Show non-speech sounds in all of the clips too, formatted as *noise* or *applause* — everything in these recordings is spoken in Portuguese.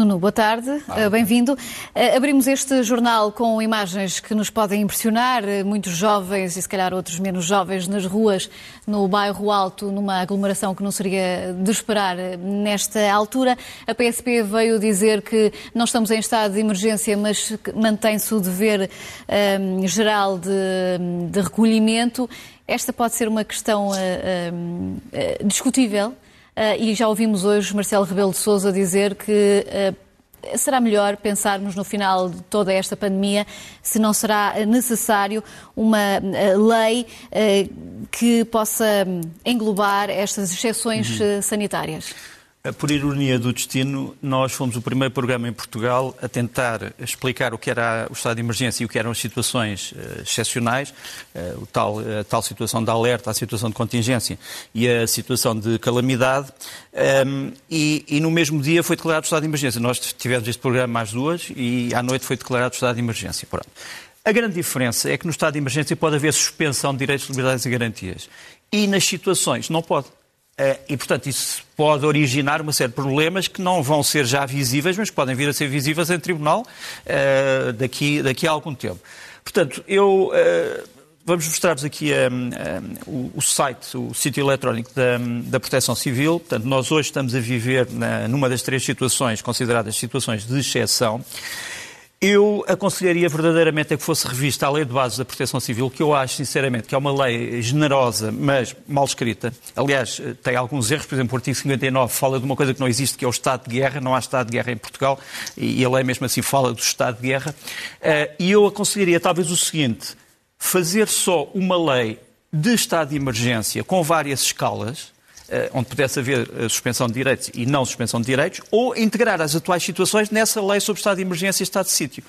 Nuno, boa tarde, ah, bem-vindo. Uh, abrimos este jornal com imagens que nos podem impressionar, uh, muitos jovens e se calhar outros menos jovens nas ruas, no bairro Alto, numa aglomeração que não seria de esperar nesta altura. A PSP veio dizer que não estamos em estado de emergência, mas mantém-se o dever geral de, de, recolhimento. Esta pode ser uma questão discutível Uh, e já ouvimos hoje Marcelo Rebelo de Sousa dizer que uh, será melhor pensarmos no final de toda esta pandemia se não será necessário uma uh, lei que possa englobar estas exceções uhum. sanitárias. Por ironia do destino, nós fomos o primeiro programa em Portugal a tentar explicar o que era o estado de emergência e o que eram as situações uh, excepcionais, uh, o tal, a tal situação de alerta, a situação de contingência e a situação de calamidade. Um, ehm, e, e, no mesmo dia foi declarado o estado de emergência. Nós tivemos este programa às duas e à noite foi declarado o estado de emergência. Pronto. A grande diferença é que no estado de emergência pode haver suspensão de direitos, liberdades e garantias. E nas situações não pode. Eh, e, portanto, isso pode originar uma série de problemas que não vão ser já visíveis, mas que podem vir a ser visíveis em tribunal uh, daqui, daqui a algum tempo. Portanto, eu. Uh, vamos mostrar-vos aqui um, um, o, site, o sítio eletrónico da, da, Proteção Civil. Portanto, nós hoje estamos a viver na, numa das três situações consideradas situações de exceção. Eu aconselharia verdadeiramente a que fosse revista a Lei de Bases da Proteção Civil, que eu acho, sinceramente, que é uma lei generosa, mas mal escrita. Aliás, tem alguns erros, por exemplo, o artigo 59 fala de uma coisa que não existe, que é o estado de guerra. Não há estado de guerra em Portugal e a lei mesmo assim fala do estado de guerra. Eh, e eu aconselharia talvez o seguinte, fazer só uma lei de estado de emergência com várias escalas, eh, onde pudesse haver eh, suspensão de direitos e não suspensão de direitos, ou integrar as atuais situações nessa lei sobre estado de emergência e estado de sítio.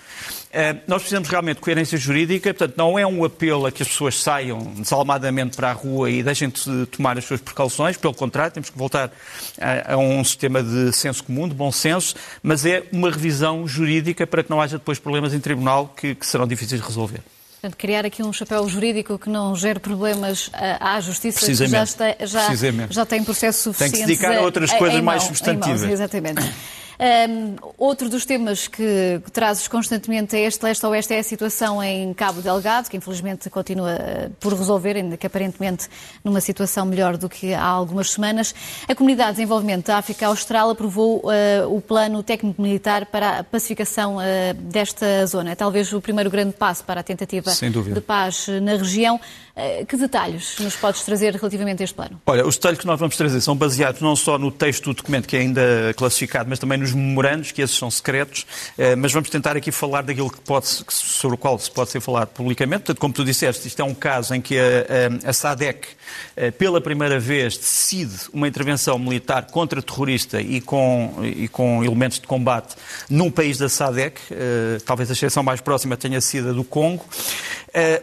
Eh, nós precisamos realmente de coerência jurídica, portanto, não é um apelo a que as pessoas saiam desalmadamente para a rua e deixem de tomar as suas precauções, pelo contrário, temos que voltar a, a um sistema de senso comum, de bom senso, mas é uma revisão jurídica para que não haja depois problemas em tribunal que, que serão difíceis de resolver. Portanto, criar aqui um chapéu jurídico que não gere problemas à, justiça, que já, está, já, já tem processo suficiente. Tem que se dedicar a outras coisas mais substantivas. exatamente. Um, outro dos temas que trazes constantemente a este leste-oeste é a situação em Cabo Delgado, que infelizmente continua eh, por resolver, ainda que aparentemente numa situação melhor do que há algumas semanas. A Comunidade de Desenvolvimento da África Austral aprovou uh, o plano técnico-militar para a pacificação uh, desta zona. É talvez o primeiro grande passo para a tentativa de paz na região. Uh, que detalhes nos podes trazer relativamente a este plano? Olha, os detalhes que nós vamos trazer são baseados não só no texto do documento, que é ainda classificado, mas também nos os memorandos, que esses são secretos, eh, mas vamos tentar aqui falar daquilo que pode, sobre o qual se pode ser falado publicamente. Portanto, como tu disseste, isto é um caso em que a, a, a SADEC, eh, pela primeira vez, decide uma intervenção militar contra terrorista e com, e com elementos de combate num país da SADEC, eh, talvez a exceção mais próxima tenha sido a do Congo.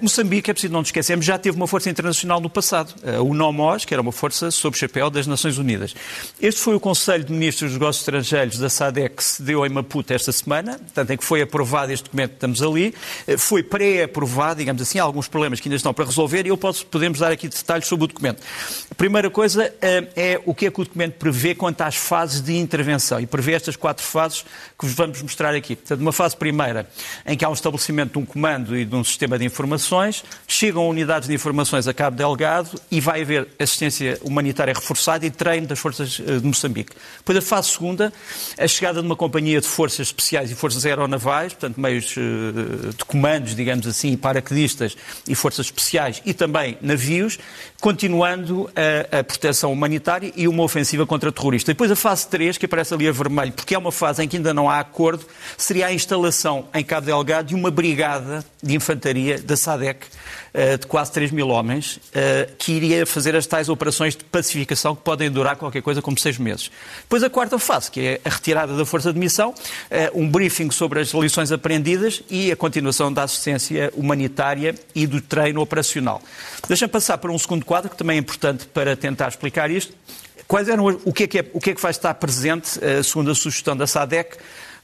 Moçambique, é preciso não nos esquecermos, já teve uma força internacional no passado, o NOMOS, que era uma força sob chapéu das Nações Unidas. Este foi o Conselho de Ministros dos Negócios Estrangeiros da SADEC que se deu em Maputo esta semana, portanto, em que foi aprovado este documento que estamos ali. Uh, foi pré-aprovado, digamos assim, há alguns problemas que ainda estão para resolver e eu posso, podemos dar aqui detalhes sobre o documento. A primeira coisa é o que é que o documento prevê quanto às fases de intervenção e prevê estas quatro fases que vos vamos mostrar aqui. Portanto, uma fase primeira, em que há um estabelecimento de um comando e de um sistema de informações, chegam unidades de informações a Cabo Delgado e vai haver assistência humanitária reforçada e treino das forças eh, de Moçambique. Depois a fase segunda, a chegada de uma companhia de forças especiais e forças aeronavais, portanto meios eh, de comandos, digamos assim, paraquedistas e forças especiais e também navios, continuando a, a proteção humanitária e uma ofensiva contra terroristas. Depois a fase 3, que aparece ali a vermelho, porque é uma fase em que ainda não há acordo, seria a instalação em Cabo Delgado de uma brigada de infantaria da SADEC eh, de quase 3 mil homens, eh, que iria fazer as tais operações de pacificação que podem durar qualquer coisa como seis meses. Depois a quarta fase, que é a retirada da força de missão, eh, um briefing sobre as lições aprendidas e a continuação da assistência humanitária e do treino operacional. Deixa-me passar para um segundo quadro, que também é importante para tentar explicar isto. Quais eram, o, que é que é, o que é que vai estar presente, segundo a sugestão da SADEC,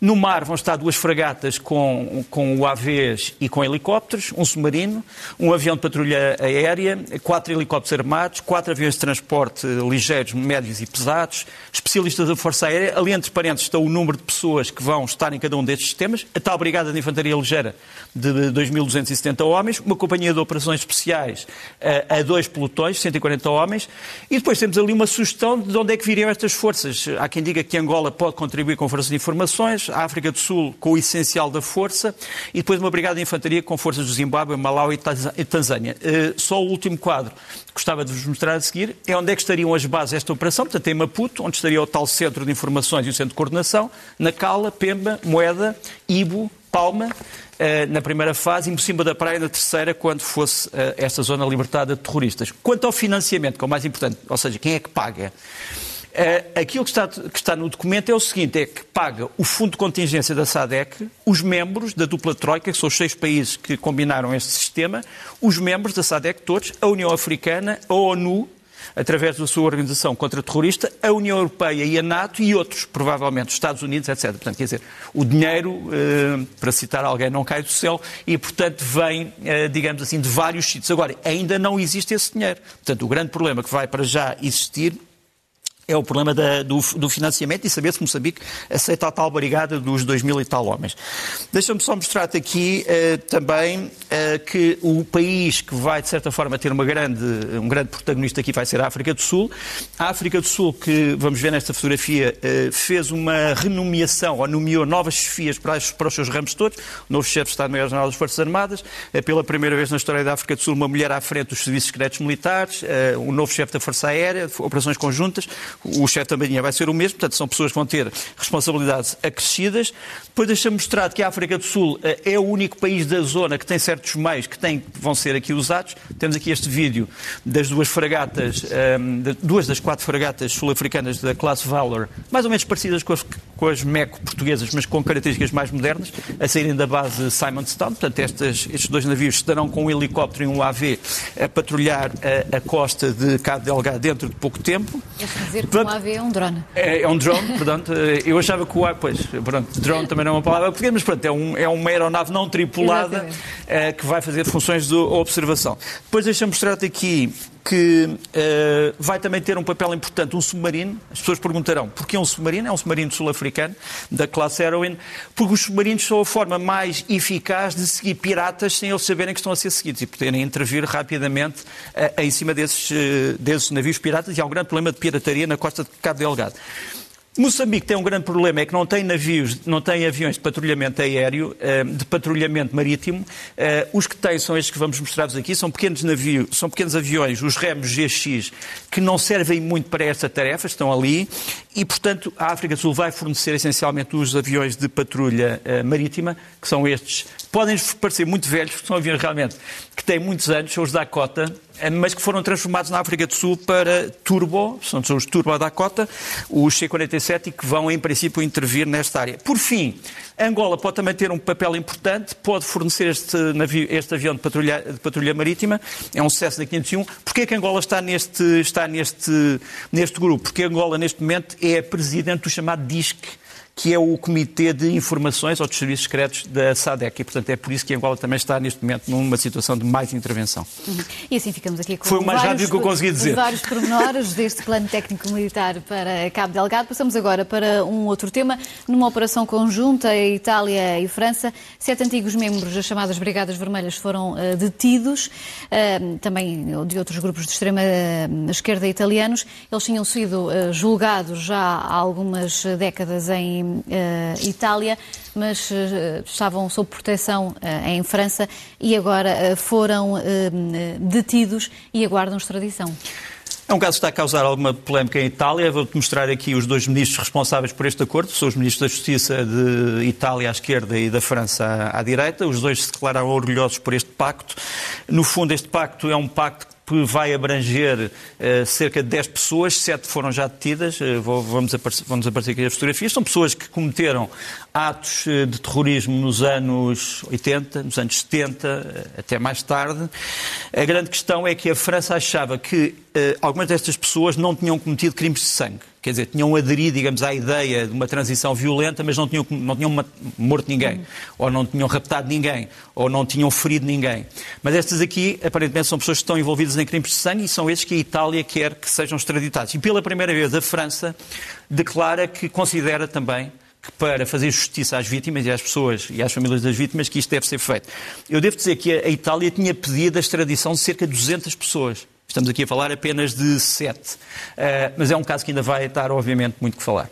No mar vão estar duas fragatas com, com UAVs e com helicópteros, um submarino, um avião de patrulha aérea, quatro helicópteros armados, quatro aviões de transporte ligeiros, médios e pesados, especialistas da Força Aérea. Ali, entre parênteses, está o número de pessoas que vão estar em cada um destes sistemas. A tal Brigada de Infantaria Ligeira de 2.270 homens, uma companhia de operações especiais a, a dois pelotões, 140 homens, e depois temos ali uma sugestão de onde é que viriam estas forças. Há quem diga que Angola pode contribuir com forças de informações, a África do Sul com o essencial da força, e depois uma brigada de infantaria com forças do Zimbábue, Malau e Tanzânia. Eh, só o último quadro que gostava de vos mostrar a seguir é onde é que estariam as bases desta operação, portanto em Maputo, onde estaria o tal Centro de Informações e o Centro de Coordenação, na Cala, Pemba, Moeda, Ibo, Palma, eh, na primeira fase e cima da praia na terceira, quando fosse eh, esta zona libertada de terroristas. Quanto ao financiamento, que é o mais importante, ou seja, quem é que paga? Uh, aquilo que está, que está, no documento é o seguinte: é que paga o fundo de contingência da SADEC, os membros da dupla Troika, que são os seis países que combinaram este sistema, os membros da SADEC todos, a União Africana, a ONU, através da sua organização contra-terrorista, a União Europeia e a NATO e outros, provavelmente os Estados Unidos, etc. Portanto, quer dizer, o dinheiro, eh, para citar alguém, não cai do céu e, portanto, vem, eh, digamos assim, de vários sítios. Agora, ainda não existe esse dinheiro. Portanto, o grande problema que vai para já existir é o problema da, do, do, financiamento e saber se Moçambique aceita a tal barrigada dos 2 mil e tal homens. Deixa-me só mostrar-te aqui uh, também uh, que o país que vai, de certa forma, ter uma grande, um grande protagonista aqui vai ser a África do Sul. A África do Sul, que vamos ver nesta fotografia, uh, fez uma renomeação, ou nomeou novas chefias para, para os seus ramos todos. O novo chefe de Estado-Maior-General das Forças Armadas. pela primeira vez na história da África do Sul, uma mulher à frente dos serviços secretos militares. o novo chefe da Força Aérea, operações conjuntas o chefe da Marinha vai ser o mesmo, portanto, são pessoas que vão ter responsabilidades acrescidas. Depois deixa-me mostrar que a África do Sul eh, é o único país da zona que tem certos meios que, tem, vão ser aqui usados. Temos aqui este vídeo das duas fragatas, ehm, duas das quatro fragatas sul-africanas da classe Valor, mais ou menos parecidas com as, com as MECO portuguesas, mas com características mais modernas, a saírem da base Simon Stone. Portanto, estes, estes dois navios estarão com um helicóptero e um AV a patrulhar a, a costa de Cabo Delgado dentro de pouco tempo. Quer que um AV é um drone. É, é um drone, *laughs* portanto, eu achava que o AV, pois, pronto, drone também não é uma palavra portuguesa, mas pronto, é, um, é uma aeronave não tripulada é, que vai fazer funções de observação. Depois deixa-me mostrar-te aqui que uh, vai também ter um papel importante, um submarino. As pessoas perguntarão, porquê um submarino? É um submarino sul-africano, da classe Heroin, porque os submarinos são a forma mais eficaz de seguir piratas sem eles saberem que estão a ser seguidos e poderem intervir rapidamente uh, em cima desses, uh, desses navios piratas. E há um grande problema de pirataria na costa de Cabo Delgado. Moçambique tem um grande problema, é que não tem navios, não tem aviões de patrulhamento aéreo, eh, de patrulhamento marítimo. Eh, os que tem são estes que vamos mostrar-vos aqui, são pequenos navios, são pequenos aviões, os remos GX, que não servem muito para esta tarefa, estão ali, e, portanto, a África do Sul vai fornecer essencialmente os aviões de patrulha eh, marítima, que são estes. Podem parecer muito velhos, porque são aviões realmente que têm muitos anos, são os Dakota, eh, mas que foram transformados na África do Sul para Turbo, são os Turbo Dakota, os C-47, e que vão, em princípio, intervir nesta área. Por fim, Angola pode também ter um papel importante, pode fornecer este, navio, este avião de patrulha, de patrulha, marítima, é um sucesso da 501. Porquê é que Angola está neste, está neste, neste grupo? Porque Angola, neste momento, é presidente do chamado DISC, que é o Comitê de Informações ou dos Serviços Secretos da SADEC. E, portanto, é por isso que Angola também está, neste momento, numa situação de mais intervenção. Uhum. E assim ficamos aqui com Foi o mais vários, rápido que eu consegui dizer. vários pormenores deste plano técnico-militar para Cabo Delgado. Passamos agora para um outro tema. Numa operação conjunta, Itália e França, sete antigos membros das chamadas Brigadas Vermelhas foram uh, detidos, uh, também de outros grupos de extrema-esquerda italianos. Eles tinham sido uh, julgados já há algumas décadas em uh, Itália, mas uh, estavam sob proteção uh, em França e agora foram detidos e aguardam extradição. É um caso que está a causar alguma polémica em Itália. Vou-te mostrar aqui os dois ministros responsáveis por este acordo. São os ministros da Justiça de Itália à esquerda e da França à, à direita. Os dois se declararam orgulhosos por este pacto. No fundo, este pacto é um pacto vai abranger uh, cerca de 10 pessoas, 7 foram já detidas, uh, vou, vamos, aparecer, vamos aparecer aqui as fotografias, são pessoas que cometeram atos uh, de terrorismo nos anos 80, nos anos 70, até mais tarde. A grande questão é que a França achava que algumas destas pessoas não tinham cometido crimes de sangue Quer dizer, tinham aderido, digamos, à ideia de uma transição violenta, mas não tinham, não tinham morto ninguém, uhum. ou não tinham raptado ninguém, ou não tinham ferido ninguém. Mas estas aqui, aparentemente, são pessoas que estão envolvidas em crimes de sangue e são estes que a Itália quer que sejam extraditados. E pela primeira vez a França declara que considera também que para fazer justiça às vítimas e às pessoas e às famílias das vítimas que isto deve ser feito. Eu devo dizer que a Itália tinha pedido a extradição de cerca de 200 pessoas. Estamos aqui a falar apenas de sete. Uh, mas é um caso que ainda vai estar, obviamente, muito que falar.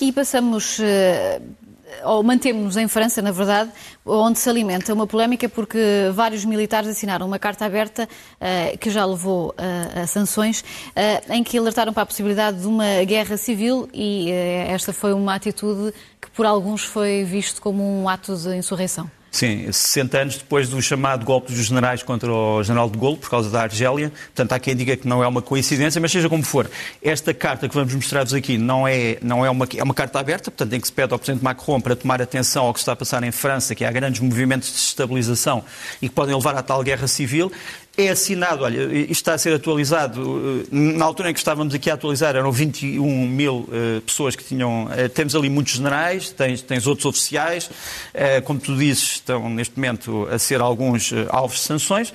E passamos. Uh ou mantemos-nos em França, na verdade, onde se alimenta uma polémica porque vários militares assinaram uma carta aberta uh, que já levou uh, a sanções, uh, em que alertaram para a possibilidade de uma guerra civil e esta foi uma atitude que por alguns foi visto como um ato de insurreição. Sim, 60 anos depois do chamado golpe dos generais contra o general de Gaulle, por causa da Argélia. Portanto, há quem diga que não é uma coincidência, mas seja como for, esta carta que vamos mostrar-vos aqui não é, não é, uma, é uma carta aberta, portanto, em que se pede ao Presidente Macron para tomar atenção ao que está a passar em França, que há grandes movimentos de estabilização e que podem levar à tal guerra civil é assinado, olha, isto está a ser atualizado, eh, na altura em que estávamos aqui a atualizar eram 21 mil uh, pessoas que tinham, uh, temos ali muitos generais, tens, tens outros oficiais, uh, como tu dizes, estão neste momento a ser alguns alvos de sanções.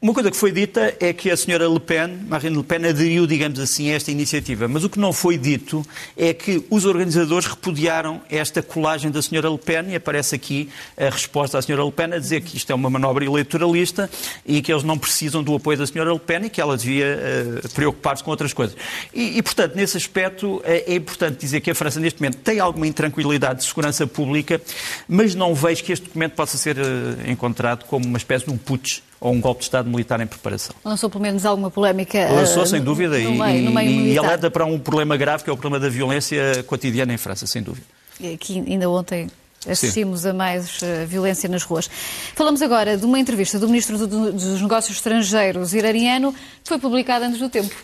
Uma coisa que foi dita é que a senhora Le Pen, Marine Le Pen, aderiu, digamos assim, a esta iniciativa. Mas o que não foi dito é que os organizadores repudiaram esta colagem da senhora Le Pen e aparece aqui a resposta da senhora Le Pen a dizer que isto é uma manobra eleitoralista e que eles não precisam do apoio da senhora Le Pen e que ela devia uh, preocupar-se com outras coisas. E, e, portanto, nesse aspecto é, é importante dizer que a França, neste momento, tem alguma intranquilidade de segurança pública, mas não vejo que este documento possa ser uh, encontrado como uma espécie de um putsch ou um golpe de Estado militar em preparação. Lançou pelo menos alguma polémica? Lançou, uh, sem dúvida, no, e, no meio e, e alerta para um problema grave que é o problema da violência cotidiana em França, sem dúvida. Aqui ainda ontem assistimos Sim. a mais uh, violência nas ruas. Falamos agora de uma entrevista do Ministro do, dos Negócios Estrangeiros iraniano que foi publicada antes do tempo.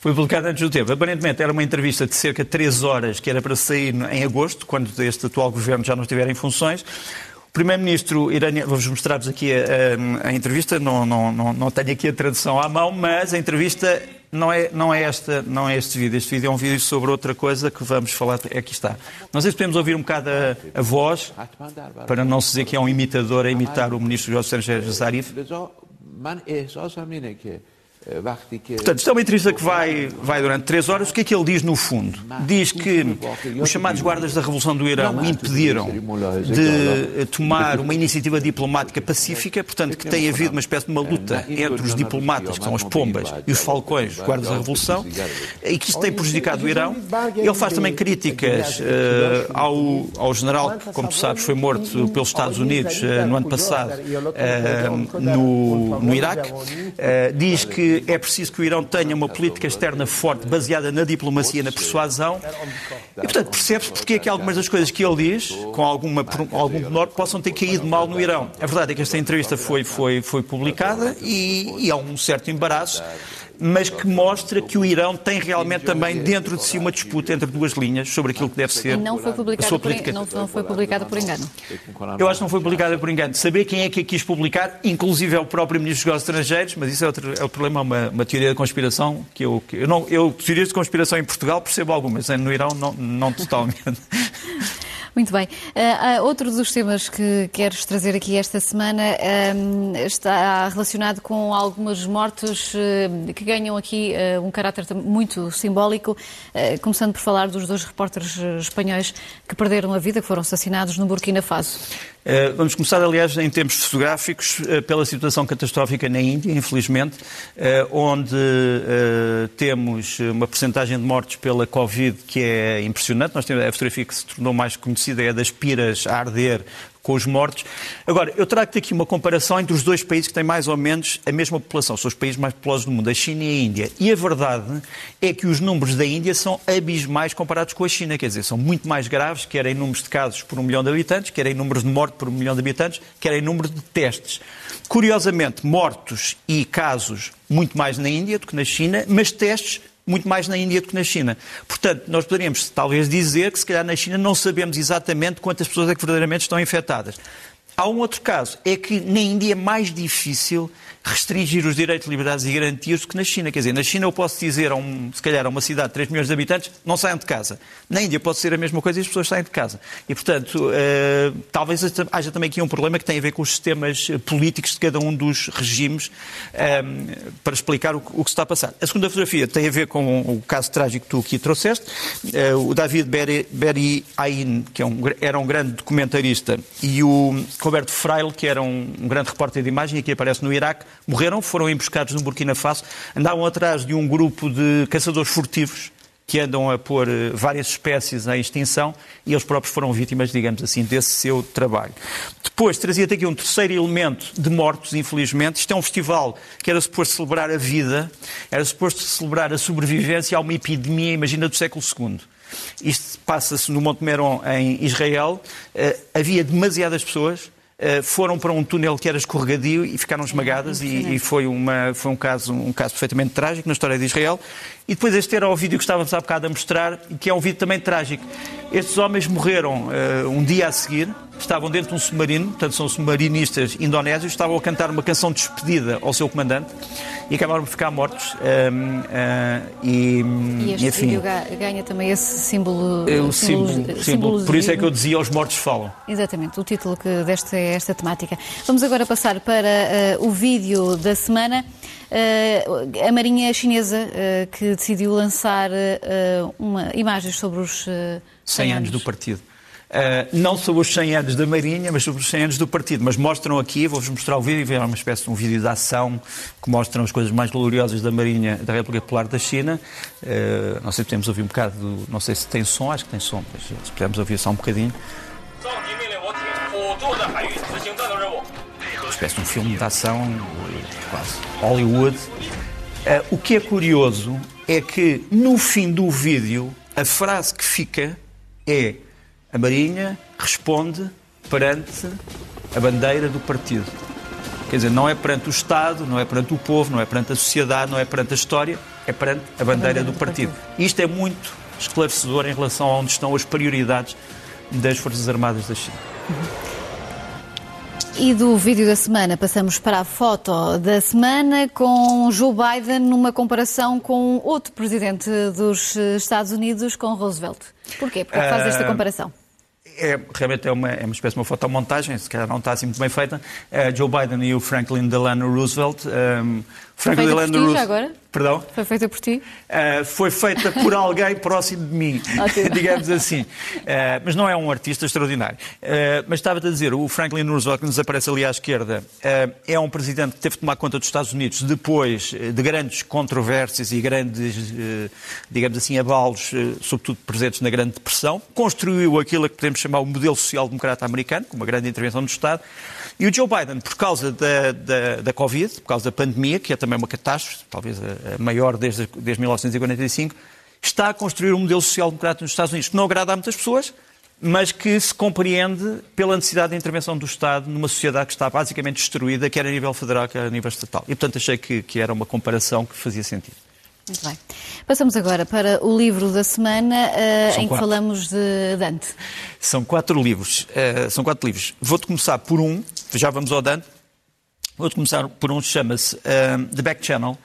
Foi publicada antes do tempo. Aparentemente era uma entrevista de cerca de três horas que era para sair em agosto, quando este atual governo já não estiver em funções. Primeiro-Ministro iraniano, vou-vos mostrar-vos aqui a, a, a entrevista, não, não, não, não, tenho aqui a tradução à mão, mas a entrevista não é, não é, esta, não é este vídeo. Este vídeo é um vídeo sobre outra coisa que vamos falar. Aqui está. Sei se podemos ouvir um bocado a, a voz, para não se dizer que é um imitador a imitar o Ministro dos Estrangeiros Zarif. Portanto, isto é uma entrevista que vai, vai durante três horas. O que é que ele diz no fundo? Diz que os chamados guardas da Revolução do Irão o impediram de tomar uma iniciativa diplomática pacífica, portanto, que tem havido uma espécie de uma luta entre os diplomatas, que são as pombas, e os falcões, os guardas da Revolução, e que isto tem prejudicado o Irão. Ele faz também críticas uh, ao, ao general que, como tu sabes, foi morto pelos Estados Unidos uh, no ano passado uh, no, no Iraque. diz que é preciso que o Irão tenha uma política externa forte, baseada na diplomacia e na persuasão. E, portanto, percebe-se porque é que algumas das coisas que ele diz, com alguma, algum menor, possam ter caído mal no Irão. A verdade é que esta entrevista foi, foi, foi publicada e, e há um certo embaraço mas que mostra que o Irão tem realmente também dentro de si uma disputa entre duas linhas sobre aquilo que deve ser não foi a sua política. Por, não, não foi publicada por engano. Eu acho que não foi publicada por engano. Saber quem é que a quis publicar, inclusive é o próprio Ministro dos Negócios Estrangeiros, mas isso é, outro, é o problema, uma, uma teoria da conspiração que eu, que eu, não, eu teorias de conspiração em Portugal percebo algumas, no Irão não, não totalmente. *laughs* Muito bem. Uh, outro dos temas que queres trazer aqui esta semana um, está relacionado com algumas mortes uh, que ganham aqui uh, um caráter muito simbólico, começando por falar dos dois repórteres espanhóis que perderam a vida, que foram assassinados no Burkina Faso. Vamos começar, aliás, em termos fotográficos, pela situação catastrófica na Índia, infelizmente, onde temos uma porcentagem de mortes pela Covid que é impressionante. Nós temos a fotografia que se tornou mais conhecida, é das piras a arder com os mortos. Agora, eu trago-te aqui uma comparação entre os dois países que têm mais ou menos a mesma população, são os países mais populosos do mundo, a China e a Índia. E a verdade é que os números da Índia são abismais comparados com a China, quer dizer, são muito mais graves, quer em números de casos por um milhão de habitantes, quer em números de mortes por um milhão de habitantes, quer em número de testes. Curiosamente, mortos e casos muito mais na Índia do que na China, mas testes muito mais na Índia do que na China. Portanto, nós poderíamos talvez dizer que se calhar na China não sabemos exatamente quantas pessoas é que verdadeiramente estão infectadas. Há um outro caso, é que na Índia é mais difícil restringir os direitos, liberdades e garantias que na China. Quer dizer, na China eu posso dizer, a um, se calhar, a uma cidade de 3 milhões de habitantes, não saiam de casa. Na Índia pode ser a mesma coisa e as pessoas saem de casa. E, portanto, uh, talvez haja também aqui um problema que tem a ver com os sistemas políticos de cada um dos regimes um, para explicar o, o, que se está a passar. A segunda fotografia tem a ver com o caso trágico que tu aqui trouxeste. Uh, o David Berry Ain, que é um, era um grande documentarista, e o Roberto Freil, que era um, um grande repórter de imagem, aqui aparece no Iraque, morreram, foram emboscados no Burkina Faso, andavam atrás de um grupo de caçadores furtivos que andam a pôr eh, várias espécies em extinção e eles próprios foram vítimas, digamos assim, desse seu trabalho. Depois, trazia-te aqui um terceiro elemento de mortos, infelizmente. Isto é um festival que era suposto celebrar a vida, era suposto celebrar a sobrevivência a uma epidemia, imagina, do século II. Isto passa-se no Monte Meron, em Israel. Uh, havia demasiadas pessoas, eh, foram para um túnel que era escorregadio e ficaram esmagadas é, e, e, foi, uma, foi um, caso, um caso perfeitamente trágico na história de Israel. E depois este era o vídeo que estávamos há bocado a mostrar, que é um vídeo também trágico. Estes homens morreram uh, um dia a seguir, estavam dentro de um submarino, portanto são submarinistas indonésios, estavam a cantar uma canção de despedida ao seu comandante e acabaram por ficar mortos. Um, uh, eh, e, e este enfim, vídeo ganha também esse símbolo. É o símbolo, símbolo, por isso é que eu dizia Os Mortos Falam. Exatamente, o título que deste é esta temática. Vamos agora passar para uh, o vídeo da semana. Uh, a Marinha Chinesa uh, que decidiu lançar uh, uma, imagens sobre os 100 anos. anos do partido. Uh, não sobre os 100 anos da Marinha, mas sobre os 100 anos do partido. Mas mostram aqui, vou-vos mostrar o vídeo, é uma espécie de um vídeo de ação que mostram as coisas mais gloriosas da Marinha da República Popular da China. Uh, não sei se podemos ouvir um bocado, do, não sei se tem som, acho que tem som, mas se pudermos ouvir só um bocadinho. Espécie de um filme de ação, quase Hollywood. Uh, o que é curioso é que no fim do vídeo a frase que fica é a Marinha responde perante a bandeira do partido. Quer dizer, não é perante o Estado, não é perante o povo, não é perante a sociedade, não é perante a história, é perante a bandeira, a bandeira do, do partido. partido. Isto é muito esclarecedor em relação a onde estão as prioridades das Forças Armadas da China. Uhum. E do vídeo da semana passamos para a foto da semana com Joe Biden numa comparação com outro presidente dos Estados Unidos, com Roosevelt. Porquê? Porque faz esta ah, comparação? É, realmente é uma, é uma espécie de uma fotomontagem, se calhar não está assim muito bem feita. Uh, Joe Biden e o Franklin Delano Roosevelt. Um, Franklin Delano Roosevelt. agora? Perdão? Foi feita por ti? Uh, foi feita por alguém próximo de mim, *laughs* *laughs* digamos assim. Uh, mas não é um artista extraordinário. Uh, mas estava-te a dizer, o Franklin Roosevelt, que nos aparece ali à esquerda, é um presidente que teve de tomar conta dos Estados Unidos depois de grandes controvérsias e grandes, digamos assim, abalos, sobretudo presentes na Grande Depressão. Construiu aquilo que podemos chamar o modelo social-democrata americano, com uma grande intervenção do Estado. E o Joe Biden, por causa da, da, da Covid, por causa da pandemia, que é também uma catástrofe, talvez a, maior desde, desde 1945, está a construir um modelo social-democrata nos Estados Unidos que não agrada a muitas pessoas, mas que se compreende pela necessidade de intervenção do Estado numa sociedade que está basicamente destruída, quer a nível federal, quer a nível estatal. E, portanto, achei que, que era uma comparação que fazia sentido. Muito bem. Passamos agora para o livro da semana uh, em que falamos de Dante. São quatro livros. Uh, são quatro livros. Vou-te começar por um, já vamos ao Dante. Vou-te começar por um que chama-se uh, The Back Channel.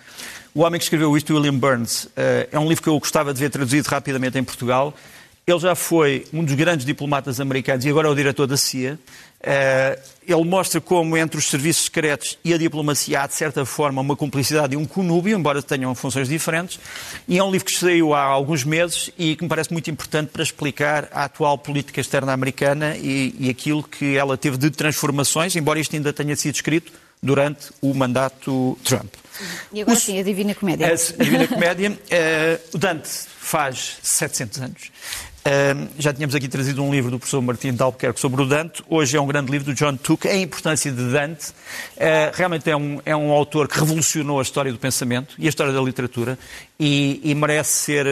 O homem que escreveu isto, William Burns, é um livro que eu gostava de ver traduzido rapidamente em Portugal. Ele já foi um dos grandes diplomatas americanos e agora é o diretor da CIA. Eh, ele mostra como entre os serviços secretos e a diplomacia há, de certa forma, uma cumplicidade e um conúbio, embora tenham funções diferentes. E é um livro que saiu há alguns meses e que me parece muito importante para explicar a atual política externa americana e, e aquilo que ela teve de transformações, embora isto ainda tenha sido escrito durante o mandato Trump. E agora o, sim, a Divina Comédia. A, Divina Comédia. uh, o Dante faz 700 anos já tínhamos aqui trazido um livro do professor Martim de Albuquerque sobre o Dante. Hoje é um grande livro do John Tuck, A Importância de Dante. Uh, realmente é um, é um autor que revolucionou a história do pensamento e a história da literatura e, e merece, ser,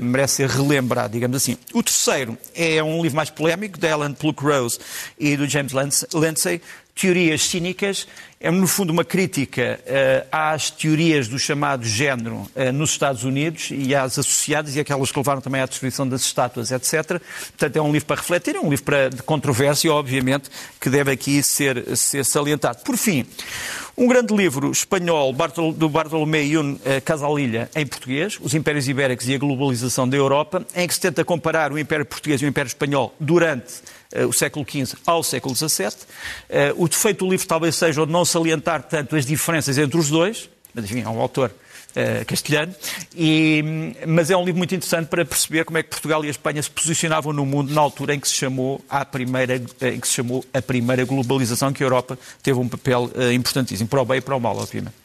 merece ser relembrado, digamos assim. O terceiro é um livro mais polémico, da Ellen Pluck Rose e do James Lindsay, teorias cínicas, é no fundo uma crítica uh, às teorias do chamado género uh, nos Estados Unidos e às associadas e aquelas que levaram também à destruição das estátuas, etc. Portanto, é um livro para refletir, é um livro para, de controvérsia, obviamente, que deve aqui ser, ser salientado. Por fim, um grande livro espanhol do Bartolomé Yun eh, Casalilha, em português, Os Impérios Ibéricos e a Globalização da Europa, em que se tenta comparar o Império Português e o Império Espanhol durante uh, o século XV ao século XVII. Uh, o defeito do livro talvez seja o de não salientar tanto as diferenças entre os dois, mas enfim, é um autor Uh, castelhano, e, mas é um livro muito interessante para perceber como é que Portugal e a Espanha se posicionavam no mundo na altura em que se chamou a primeira, em que se chamou a primeira globalização, que a Europa teve um papel uh, importantíssimo, para o bem e para o mal, obviamente.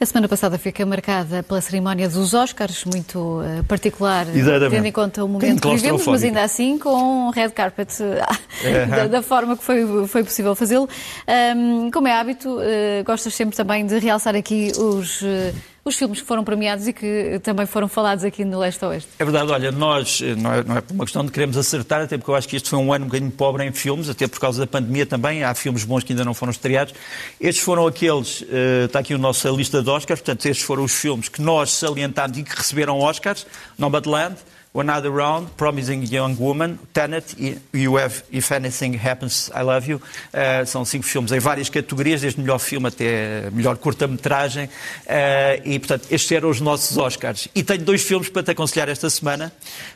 A semana passada fica marcada pela cerimónia dos Oscars, muito uh, particular, Exatamente. tendo em conta o momento que vivemos, mas ainda assim com red carpet, uh, *laughs* da, da, forma que foi, foi possível fazê-lo. Um, como é hábito, uh, gostas sempre também de realçar aqui os os filmes que foram premiados e que também foram falados aqui no Leste Oeste. É verdade, olha, nós, não é, não é por uma questão de queremos acertar, até porque eu acho que este foi um ano um bocadinho pobre em filmes, até por causa da pandemia também, há filmes bons que ainda não foram estreados. Estes foram aqueles, uh, está aqui a nossa lista de Oscars, portanto, estes foram os filmes que nós salientámos e que receberam Oscars, Nomadland, Another Round, Promising Young Woman, Tenet e You Have If Anything Happens, I Love You. Uh, são cinco filmes em várias categorias, desde melhor filme até melhor curta-metragem. Uh, e, portanto, estes eram os nossos Oscars. E tenho dois filmes para te aconselhar esta semana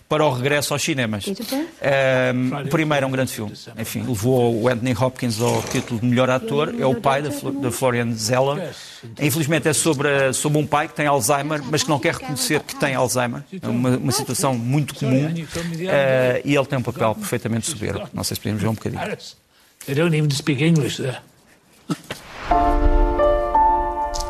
para o regresso aos cinemas. Uh, o primeiro é um grande filme. Enfim, levou o Anthony Hopkins ao título de melhor ator. É o pai da Florian Zeller. Infelizmente é sobre, sobre um pai que tem Alzheimer, mas que não quer reconhecer que tem Alzheimer. É uma, uma situação muito comum. Uh, e ele tem um papel perfeitamente soberbo. Não sei se podemos ver um bocadinho. They don't even speak English there.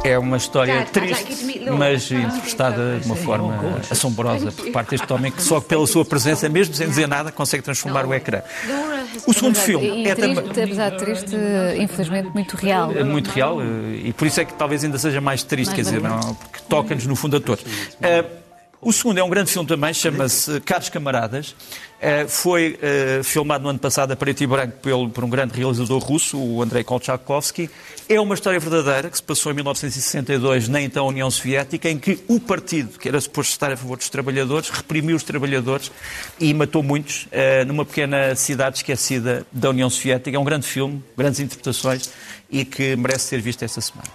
É uma história triste, mas interpretada de uma forma assombrosa por parte deste homem que só pela sua presença, mesmo sem dizer nada, consegue transformar o ecrã. O segundo filme é também... Apesar de triste, infelizmente muito real. É muito real e por isso é que talvez ainda seja mais triste, quer dizer, não, porque toca-nos no fundo a todos. Uh, o segundo é um grande filme também, chama-se Caros Camaradas. Eh, foi uh, filmado no ano passado a preto e branco pelo, por um grande realizador russo, o Andrei Kolchakovsky. É uma história verdadeira que se passou em 1962 na então União Soviética, em que o partido, que era suposto estar a favor dos trabalhadores, reprimiu os trabalhadores e matou muitos uh, numa pequena cidade esquecida da União Soviética. É um grande filme, grandes interpretações e que merece ser visto esta semana.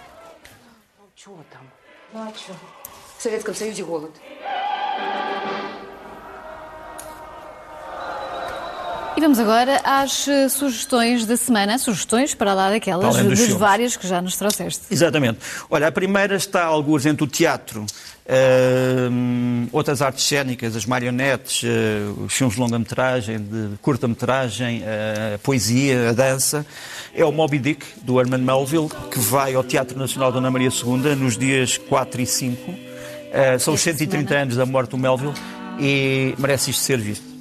В Советском Союзе голод. E vamos agora às uh, sugestões da semana, sugestões para lá daquelas das filmes. várias que já nos trouxeste. Exatamente. Olha, a primeira está alguns entre o teatro, uh, outras artes cénicas, as marionetes, uh, os filmes de longa-metragem, de curta-metragem, a poesia, a dança. É o Moby Dick, do Herman Melville, que vai ao Teatro Nacional Dona Maria II nos dias 4 e 5. são os 130 semana. anos da morte do Melville e merece isto ser visto.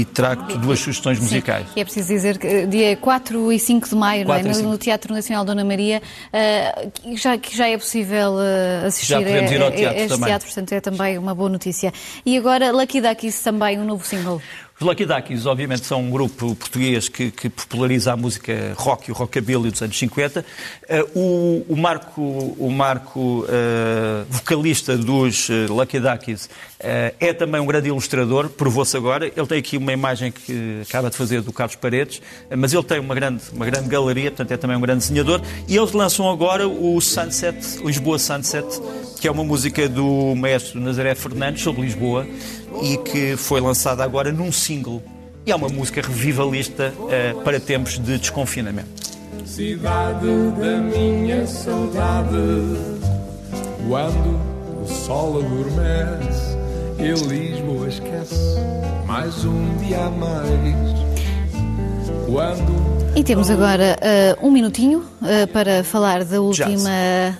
E trago-te duas sugestões musicais. Sim, é preciso dizer que eh, dia 4 e 5 de maio, é? no, no, Teatro Nacional Dona Maria, uh, já, que já é possível uh, assistir já podemos ir ao teatro a, a este também. teatro, portanto é também uma boa notícia. E agora, Lucky Duckies também, um novo single. Os Lucky Duckies, obviamente, são um grupo português que, que populariza a música rock e o rockabilly dos anos 50. Uh, o, o, Marco, o Marco uh, vocalista dos uh, Lucky Duckies, é também um grande ilustrador, provou-se agora. Ele tem aqui uma imagem que acaba de fazer do Carlos Paredes, mas ele tem uma grande, uma grande galeria, portanto é também um grande desenhador. E eles lançam agora o Sunset, Lisboa Sunset, que é uma música do maestro Nazaré Fernandes sobre Lisboa e que foi lançada agora num single. E é uma música revivalista uh, para tempos de desconfinamento. Cidade da minha saudade, quando o sol adormece e Lisboa esquece mais um dia a mais. Quando e temos agora uh, um minutinho uh, para falar da última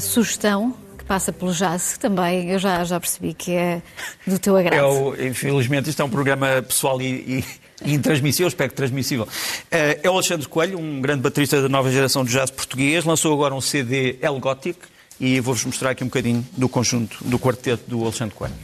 sugestão passa pelo jazz, também eu já, já percebi que é do teu agrado. É infelizmente, isto é um programa pessoal e, e intransmissível, espero que transmissível. Eh, é o Alexandre Coelho, um grande baterista da nova geração de jazz português, lançou agora um CD El Gothic, e vou-vos mostrar aqui um bocadinho do conjunto do quarteto do Alexandre Coelho.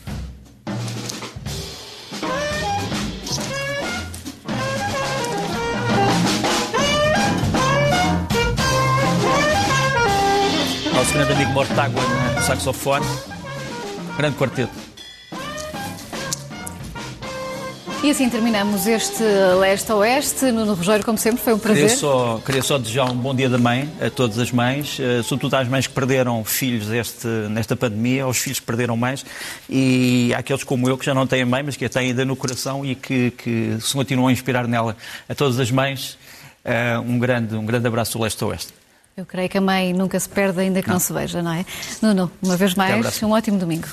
Nosso grande amigo Mortágua no saxofone. Grande quarteto. E assim terminamos este leste-oeste. Nuno Rogério, como sempre, foi um prazer. Queria só, queria só desejar um bom dia da mãe a todas as mães, uh, sobretudo às mães que perderam filhos este, nesta pandemia, aos filhos que perderam mães, e àqueles como eu que já não têm mãe, mas que a têm ainda no coração e que, que se continuam a inspirar nela. A todas as mães, uh, um, grande, um grande abraço do leste-oeste. Eu creio que a mãe nunca se perde, ainda que não, não se veja, não é? Nuno, uma vez mais, um ótimo domingo.